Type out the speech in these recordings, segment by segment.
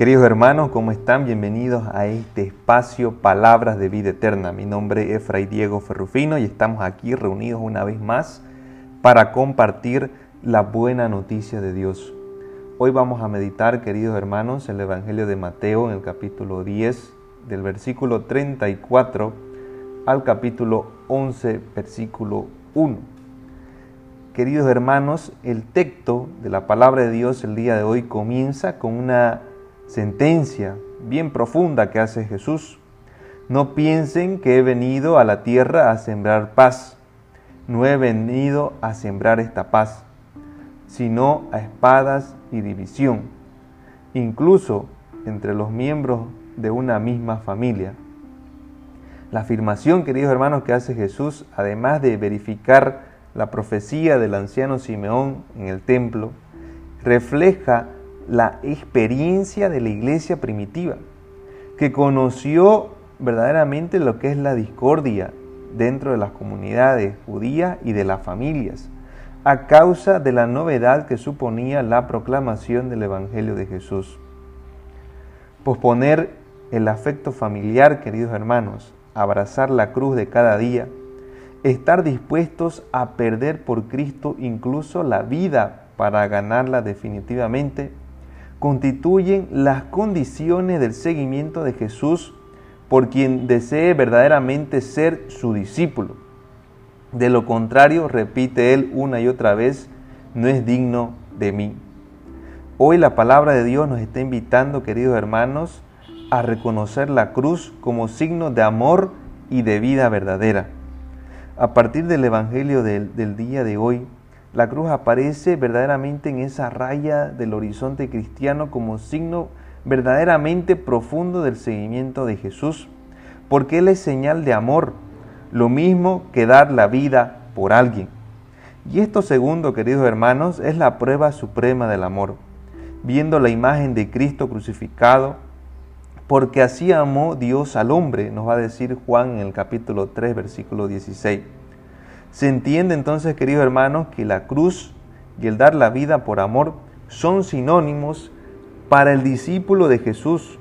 Queridos hermanos, ¿cómo están? Bienvenidos a este espacio Palabras de Vida Eterna. Mi nombre es Fray Diego Ferrufino y estamos aquí reunidos una vez más para compartir la buena noticia de Dios. Hoy vamos a meditar, queridos hermanos, el Evangelio de Mateo en el capítulo 10, del versículo 34 al capítulo 11, versículo 1. Queridos hermanos, el texto de la palabra de Dios el día de hoy comienza con una sentencia bien profunda que hace Jesús. No piensen que he venido a la tierra a sembrar paz. No he venido a sembrar esta paz, sino a espadas y división, incluso entre los miembros de una misma familia. La afirmación, queridos hermanos, que hace Jesús, además de verificar la profecía del anciano Simeón en el templo, refleja la experiencia de la iglesia primitiva, que conoció verdaderamente lo que es la discordia dentro de las comunidades judías y de las familias, a causa de la novedad que suponía la proclamación del Evangelio de Jesús. Posponer el afecto familiar, queridos hermanos, abrazar la cruz de cada día, estar dispuestos a perder por Cristo incluso la vida para ganarla definitivamente, constituyen las condiciones del seguimiento de Jesús por quien desee verdaderamente ser su discípulo. De lo contrario, repite él una y otra vez, no es digno de mí. Hoy la palabra de Dios nos está invitando, queridos hermanos, a reconocer la cruz como signo de amor y de vida verdadera. A partir del Evangelio del, día de hoy, la cruz aparece verdaderamente en esa raya del horizonte cristiano como signo verdaderamente profundo del seguimiento de Jesús, porque Él es señal de amor, lo mismo que dar la vida por alguien. Y esto segundo, queridos hermanos, es la prueba suprema del amor, viendo la imagen de Cristo crucificado, porque así amó Dios al hombre, nos va a decir Juan en el capítulo 3, versículo 16. Se entiende entonces, queridos hermanos, que la cruz y el dar la vida por amor son sinónimos para el discípulo de Jesús.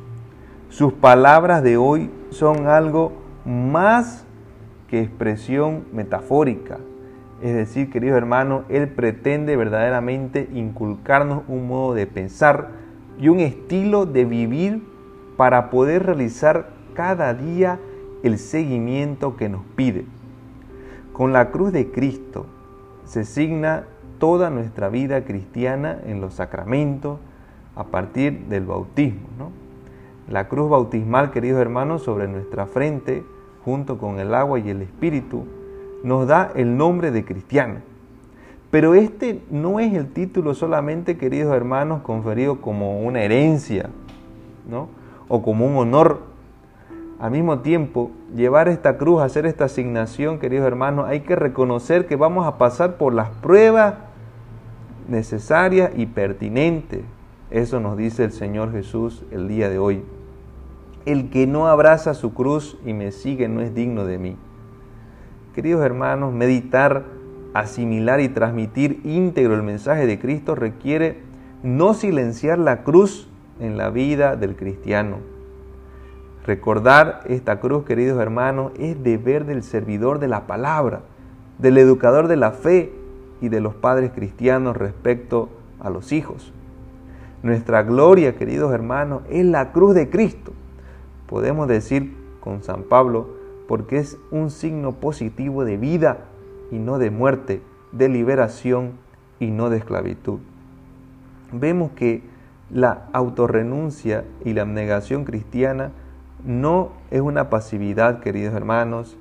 Sus palabras de hoy son algo más que expresión metafórica. Es decir, queridos hermanos, Él pretende verdaderamente inculcarnos un modo de pensar y un estilo de vivir para poder realizar cada día el seguimiento que nos pide. Con la cruz de Cristo se signa toda nuestra vida cristiana en los sacramentos a partir del bautismo. La cruz bautismal, queridos hermanos, sobre nuestra frente, junto con el agua y el espíritu, nos da el nombre de cristiano. Pero este no es el título solamente, queridos hermanos, conferido como una herencia. O como un honor al mismo tiempo, llevar esta cruz, hacer esta asignación, queridos hermanos, hay que reconocer que vamos a pasar por las pruebas necesarias y pertinentes. Eso nos dice el Señor Jesús el día de hoy. El que no abraza su cruz y me sigue no es digno de mí. Queridos hermanos, meditar, asimilar y transmitir íntegro el mensaje de Cristo requiere no silenciar la cruz en la vida del cristiano Recordar esta cruz, queridos hermanos, es deber del servidor de la palabra, del educador de la fe y de los padres cristianos respecto a los hijos. Nuestra gloria, queridos hermanos, es la cruz de Cristo. Podemos decir con San Pablo, porque es un signo positivo de vida y no de muerte, de liberación y no de esclavitud. Vemos que la autorrenuncia y la abnegación cristiana no es una pasividad, queridos hermanos,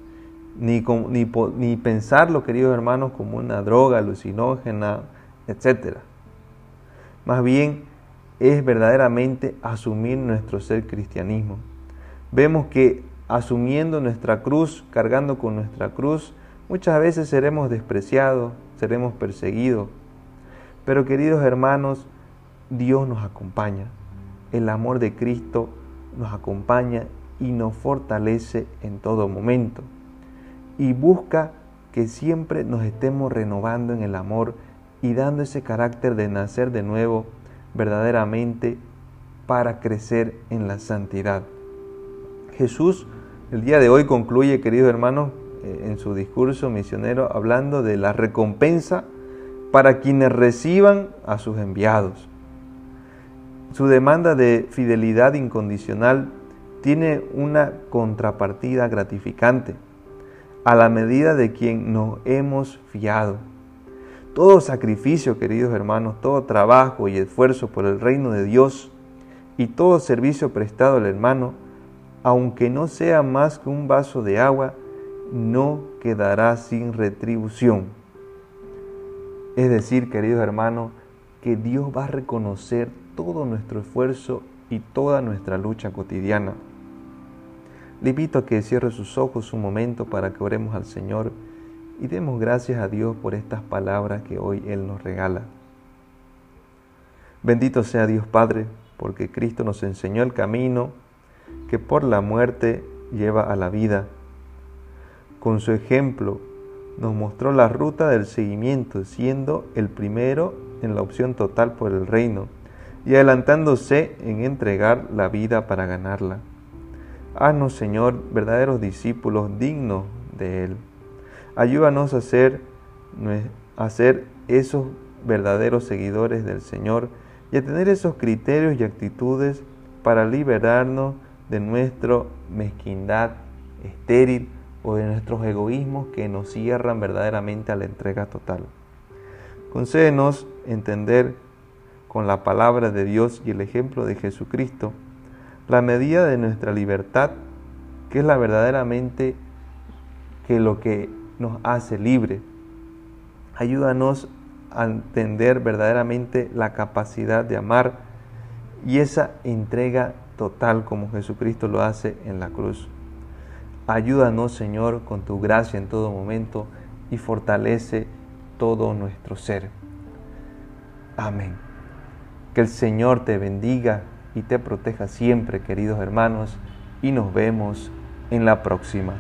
ni, ni, pensarlo, queridos hermanos, como una droga alucinógena, etc. Más bien es verdaderamente asumir nuestro ser cristianismo. Vemos que asumiendo nuestra cruz, cargando con nuestra cruz, muchas veces seremos despreciados, seremos perseguidos. Pero queridos hermanos, Dios nos acompaña. El amor de Cristo nos acompaña y nos fortalece en todo momento. Y busca que siempre nos estemos renovando en el amor y dando ese carácter de nacer de nuevo verdaderamente para crecer en la santidad. Jesús el día de hoy concluye, queridos hermanos, eh, en su discurso misionero hablando de la recompensa para quienes reciban a sus enviados. Su demanda de fidelidad incondicional tiene una contrapartida gratificante a la medida de quien nos hemos fiado. Todo sacrificio, queridos hermanos, todo trabajo y esfuerzo por el reino de Dios y todo servicio prestado al hermano, aunque no sea más que un vaso de agua, no quedará sin retribución. Es decir, queridos hermanos, que Dios va a reconocer todo nuestro esfuerzo y toda nuestra lucha cotidiana. Le invito a que cierre sus ojos un momento para que oremos al Señor y demos gracias a Dios por estas palabras que hoy Él nos regala. Bendito sea Dios Padre, porque Cristo nos enseñó el camino que por la muerte lleva a la vida. Con su ejemplo nos mostró la ruta del seguimiento, siendo el primero en la opción total por el reino y adelantándose en entregar la vida para ganarla. Haznos, Señor, verdaderos discípulos dignos de Él. Ayúdanos a ser, a ser esos verdaderos seguidores del Señor y a tener esos criterios y actitudes para liberarnos de nuestra mezquindad estéril o de nuestros egoísmos que nos cierran verdaderamente a la entrega total. Concédenos entender con la palabra de Dios y el ejemplo de Jesucristo la medida de nuestra libertad, que es la verdaderamente que lo que nos hace libre. Ayúdanos a entender verdaderamente la capacidad de amar y esa entrega total como Jesucristo lo hace en la cruz. Ayúdanos, Señor, con tu gracia en todo momento y fortalece todo nuestro ser. Amén. Que el Señor te bendiga y te proteja siempre, queridos hermanos, y nos vemos en la próxima.